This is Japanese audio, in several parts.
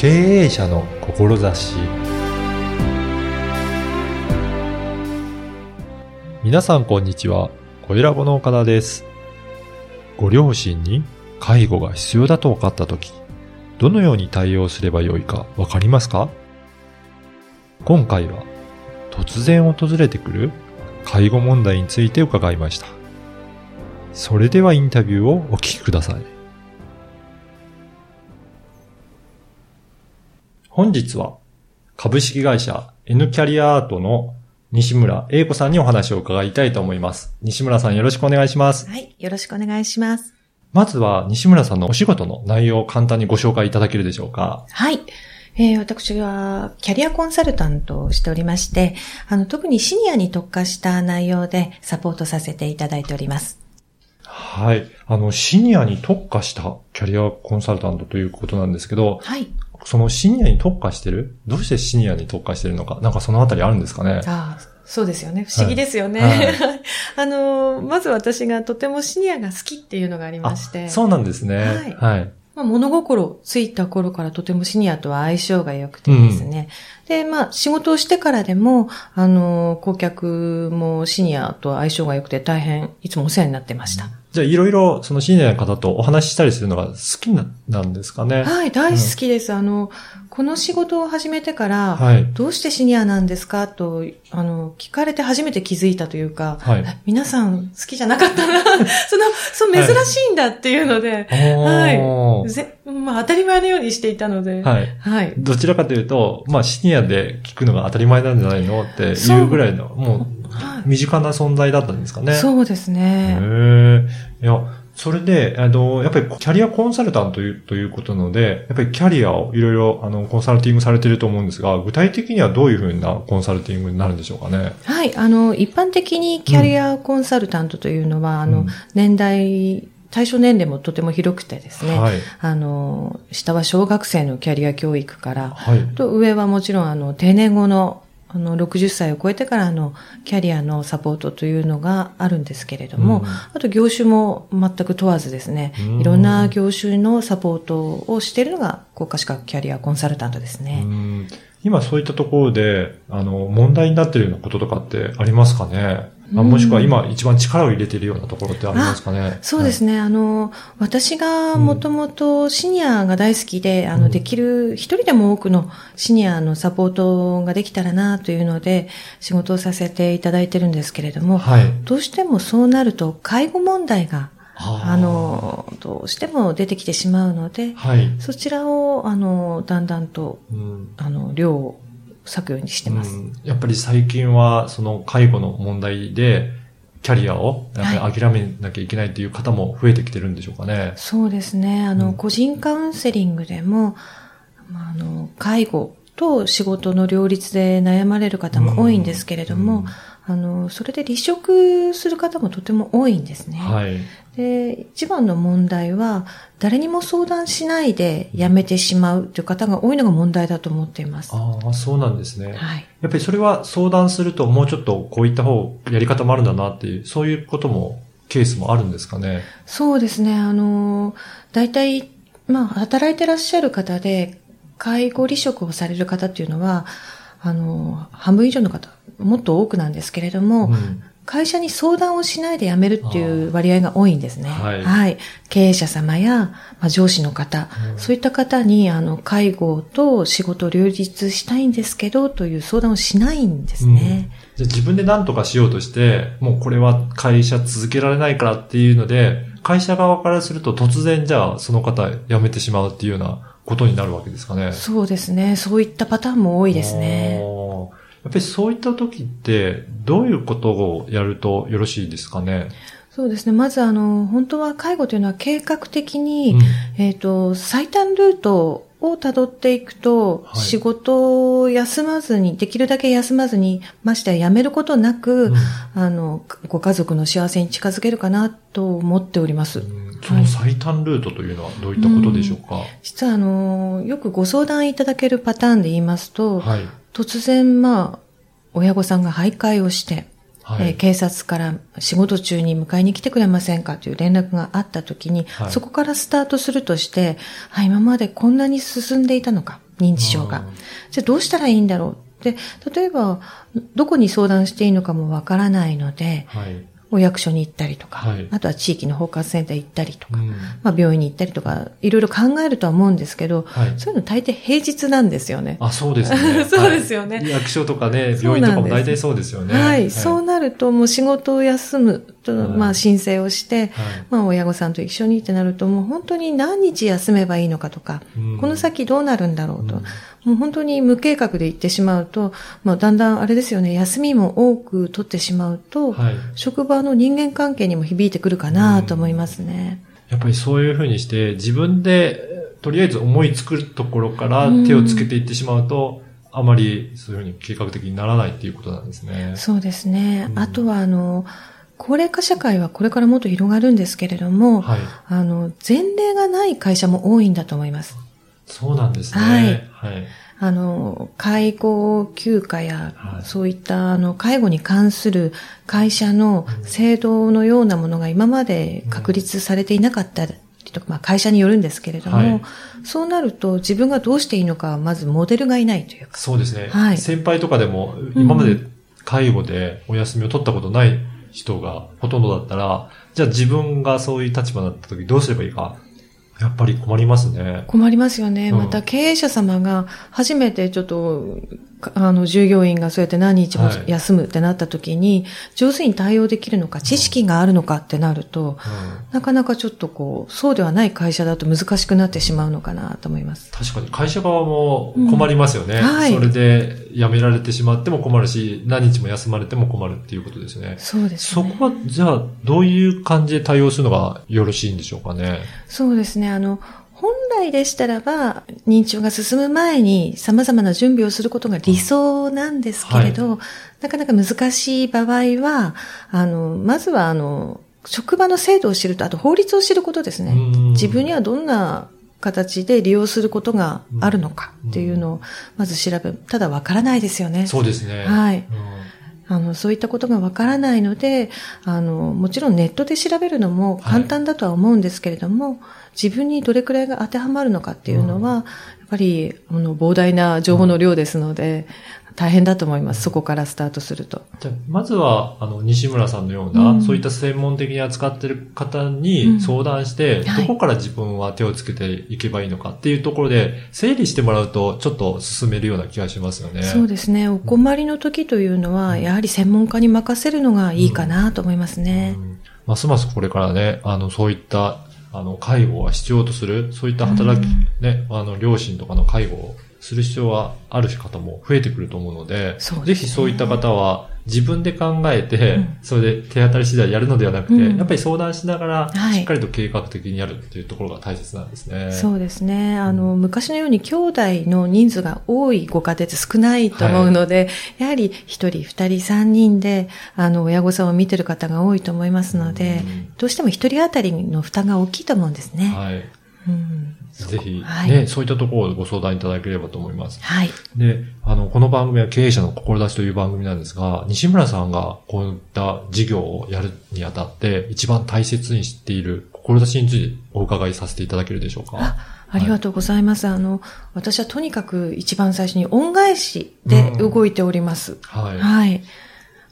経営者の志。皆さんこんにちは。小ラボの岡田です。ご両親に介護が必要だと分かったときどのように対応すればよいかわかりますか？今回は突然訪れてくる介護問題について伺いました。それではインタビューをお聞きください。本日は株式会社 N キャリアアートの西村英子さんにお話を伺いたいと思います。西村さんよろしくお願いします。はい、よろしくお願いします。まずは西村さんのお仕事の内容を簡単にご紹介いただけるでしょうか。はい。えー、私はキャリアコンサルタントをしておりまして、あの、特にシニアに特化した内容でサポートさせていただいております。はい。あの、シニアに特化したキャリアコンサルタントということなんですけど、はい。そのシニアに特化してる？どうしてシニアに特化してるのか？なんかそのあたりあるんですかね？ああ、そうですよね。不思議ですよね。はいはい、あの、まず私がとてもシニアが好きっていうのがありまして。そうなんですね。はい。はいまあ、物心ついた頃からとてもシニアとは相性が良くてですね。うん、で、まあ、仕事をしてからでも、あの、顧客もシニアと相性が良くて大変いつもお世話になってました。じゃあ、いろいろ、そのシニアの方とお話ししたりするのが好きなんですかね？はい、大好きです。うん、あの、この仕事を始めてから、はい、どうしてシニアなんですか？と、あの、聞かれて初めて気づいたというか、はい、皆さん好きじゃなかったな、その、そう、珍しいんだっていうので、はい。はい、ぜまあ、当たり前のようにしていたので、はい。はい。どちらかというと、まあ、シニアで聞くのが当たり前なんじゃないの？っていうぐらいの、もう、身近な存在だったんですかね。そうですね。へいや、それで、あの、やっぱりキャリアコンサルタントというということなので、やっぱりキャリアをいろいろ、あの、コンサルティングされていると思うんですが、具体的にはどういうふうなコンサルティングになるんでしょうかね。はい、あの、一般的にキャリアコンサルタントというのは、うん、あの、年代、対象年齢もとても広くてですね、はい、あの、下は小学生のキャリア教育から、はい、と上はもちろんあの、定年後のあの、60歳を超えてからのキャリアのサポートというのがあるんですけれども、うん、あと業種も全く問わずですね、いろんな業種のサポートをしているのが国家資格キャリアコンサルタントですね。今そういったところで、あの、問題になっているようなこととかってありますかね？あもしくは今一番力を入れているようなところってありますかね？そうですね。はい、あの、私がもともとシニアが大好きで、うん、あの、できる、一人でも多くのシニアのサポートができたらなというので、仕事をさせていただいてるんですけれども、はい、どうしてもそうなると、介護問題があの、どうしても出てきてしまうので、はい、そちらを、あの、だんだんと、うん、あの、量を割くようにしてます。やっぱり最近は、その介護の問題で、キャリアを諦めなきゃいけないっていう方も増えてきてるんでしょうかね。はい、そうですね。あの、うん、個人カウンセリングでも、あの、介護と仕事の両立で悩まれる方も多いんですけれども、うんあの、それで離職する方もとても多いんですね。はい。で、一番の問題は、誰にも相談しないで辞めてしまうという方が多いのが問題だと思っています。ああ、そうなんですね。はい。やっぱりそれは相談するともうちょっとこういった方、やり方もあるんだなっていう、そういうことも、ケースもあるんですかね？そうですね。あの、大体、まあ、働いてらっしゃる方で、介護離職をされる方っていうのは、あの、半分以上の方、もっと多くなんですけれども、うん、会社に相談をしないで辞めるっていう割合が多いんですね。はい、はい。経営者様や、まあ、上司の方、うん、そういった方に、あの、介護と仕事を両立したいんですけど、という相談をしないんですね。うん、じゃ自分で何とかしようとして、もうこれは会社続けられないからっていうので、会社側からすると突然じゃあその方辞めてしまうっていうようなことになるわけですかね。そうですね。そういったパターンも多いですね。やっぱりそういった時って、どういうことをやるとよろしいですかね？そうですね。まず、あの、本当は介護というのは計画的に、うん、えっ、ー、と、最短ルートを辿っていくと、はい、仕事を休まずに、できるだけ休まずに、ましてや辞めることなく、うん、あの、ご家族の幸せに近づけるかなと思っております。その最短ルートというのはどういったことでしょうか、はい、実は、あの、よくご相談いただけるパターンで言いますと、はい、突然、まあ、親御さんが徘徊をして、はい、えー、警察から仕事中に迎えに来てくれませんかという連絡があった時に、はい、そこからスタートするとして、あ、今までこんなに進んでいたのか、認知症が。じゃあどうしたらいいんだろうで、例えば、どこに相談していいのかもわからないので、はい、お役所に行ったりとか、はい、あとは地域の包括センター行ったりとか、うん、まあ病院に行ったりとか、いろいろ考えるとは思うんですけど、はい、そういうの大抵平日なんですよね。あ、そうですね。そうですよね、はい、役所とかね、病院とかも大体そうですよね。はい。そうなると、もう仕事を休むと、まあ申請をして、まあ親御さんと一緒にってなると、もう本当に何日休めばいいのかとか、うん、この先どうなるんだろうと、うんもう本当に無計画で行ってしまうと、まあ、だんだんあれですよね、休みも多く取ってしまうと、はい、職場の人間関係にも響いてくるかなと思いますね。やっぱりそういうふうにして、自分でとりあえず思いつくところから手をつけていってしまうと、うあまりそういうふうに計画的にならないっていうことなんですね。そうですね。うん、あとは、あの、高齢化社会はこれからもっと広がるんですけれども、はい、あの、前例がない会社も多いんだと思います。そうなんですね。はい。はい。あの、介護休暇や、はい、そういったあの介護に関する会社の制度のようなものが今まで確立されていなかったりとか、まあ、会社によるんですけれども、はい、そうなると自分がどうしていいのか、まずモデルがいないというか。そうですね。はい。先輩とかでも、今まで介護でお休みを取ったことない人がほとんどだったら、じゃあ自分がそういう立場になった時どうすればいいかやっぱり困りますね。困りますよね。うん、また経営者様が初めてちょっとあの、従業員がそうやって何日も休むってなった時に、はい、上手に対応できるのか、知識があるのかってなると、うん、なかなかちょっとこう、そうではない会社だと難しくなってしまうのかなと思います。確かに会社側も困りますよね。うんはい、それで辞められてしまっても困るし、何日も休まれても困るっていうことですね。そうです、ね、そこは、じゃあ、どういう感じで対応するのがよろしいんでしょうかね？そうですね。あの、本来でしたらば、認知症が進む前に様々な準備をすることが理想なんですけれど、はい、なかなか難しい場合は、あの、まずはあの、職場の制度を知ると、あと法律を知ることですね。自分にはどんな形で利用することがあるのかっていうのを、まず調べ、ただわからないですよね。そうですね。はい。あの、そういったことがわからないので、あの、もちろんネットで調べるのも簡単だとは思うんですけれども、はい自分にどれくらいが当てはまるのかっていうのは、やっぱり、あの、膨大な情報の量ですので、大変だと思います。そこからスタートすると。じゃまずは、あの、西村さんのような、うん、そういった専門的に扱ってる方に相談して、うんはい、どこから自分は手をつけていけばいいのかっていうところで、整理してもらうと、ちょっと進めるような気がしますよね。そうですね。お困りの時というのは、やはり専門家に任せるのがいいかなと思いますね。うん、ますますこれからね、あの、そういったあの、介護は必要とする、そういった働き、ね、あの、両親とかの介護をする必要はある方も増えてくると思うので、でね、ぜひそういった方は自分で考えて、うん、それで手当たり次第やるのではなくて、うん、やっぱり相談しながら、しっかりと計画的にやるっていうところが大切なんですね。はい、そうですね。あの、昔のように兄弟の人数が多いご家庭って少ないと思うので、はい、やはり一人、二人、三人で、あの、親御さんを見てる方が多いと思いますので、うん、どうしても一人当たりの負担が大きいと思うんですね。はい。うんぜひ、ね、はい、そういったところをご相談いただければと思います。はい。で、あの、この番組は経営者の志という番組なんですが、西村さんがこういった事業をやるにあたって、一番大切にしている志についてお伺いさせていただけるでしょうか？あありがとうございます。はい、あの、私はとにかく一番最初に恩返しで動いております。うん、はい。はい。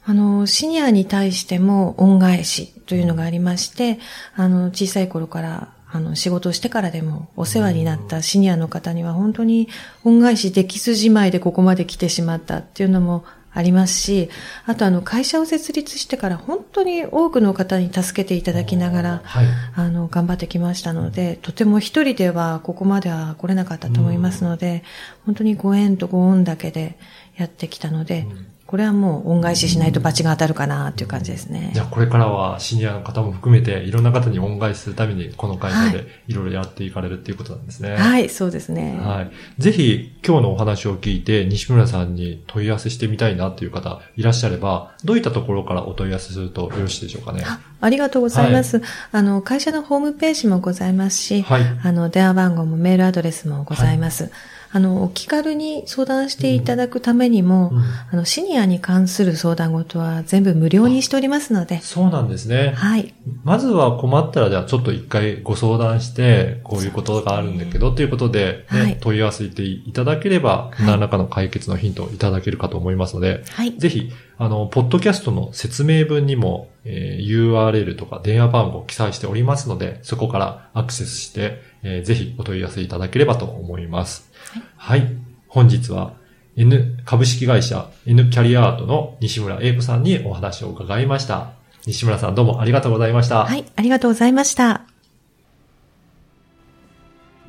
あの、シニアに対しても恩返しというのがありまして、あの、小さい頃からあの、仕事をしてからでもお世話になったシニアの方には本当に恩返しできずじまいでここまで来てしまったっていうのもありますし、あとあの会社を設立してから本当に多くの方に助けていただきながら、はい、あの、頑張ってきましたので、とても一人ではここまでは来れなかったと思いますので、本当にご縁とご恩だけでやってきたので、これはもう恩返ししないと罰が当たるかなっていう感じですね。じゃあこれからはシニアの方も含めていろんな方に恩返しするためにこの会社でいろいろやっていかれるっていうことなんですね。はい、はい、そうですね。はい。ぜひ今日のお話を聞いて西村さんに問い合わせしてみたいなっていう方いらっしゃれば、どういったところからお問い合わせするとよろしいでしょうかね。あありがとうございます、はい、あの、会社のホームページもございますし、はい、あの、電話番号もメールアドレスもございます。はいあの、お気軽に相談していただくためにも、うんうん、あの、シニアに関する相談事は全部無料にしておりますので。そうなんですね。はい。まずは困ったら、じゃあちょっと一回ご相談して、こういうことがあるんだけど、ということで、ね、はい、問い合わせていただければ、何らかの解決のヒントをいただけるかと思いますので、はい。ぜひ、あの、ポッドキャストの説明文にも、えー、URL とか電話番号を記載しておりますので、そこからアクセスして、えー、ぜひお問い合わせいただければと思います。はい。はい、本日は N 株式会社 N キャリアアートの西村英子さんにお話を伺いました。西村さんどうもありがとうございました。はい、ありがとうございました。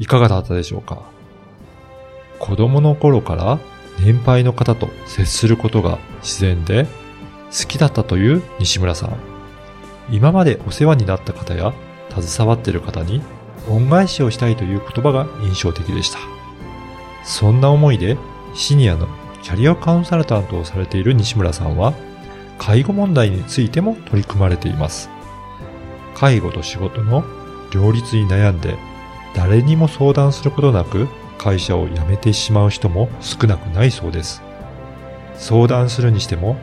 いかがだったでしょうか？子供の頃から年配の方と接することが自然で好きだったという西村さん。今までお世話になった方や携わっている方に恩返しをしたいという言葉が印象的でした。そんな思いでシニアのキャリアカウンサルタントをされている西村さんは介護問題についても取り組まれています。介護と仕事の両立に悩んで誰にも相談することなく会社を辞めてしまう人も少なくないそうです。相談するにしても、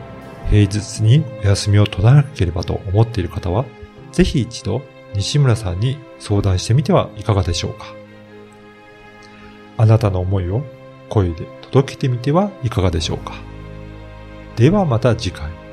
平日にお休みを取らなければと思っている方は、ぜひ一度西村さんに相談してみてはいかがでしょうか。あなたの思いを声で届けてみてはいかがでしょうか。ではまた次回。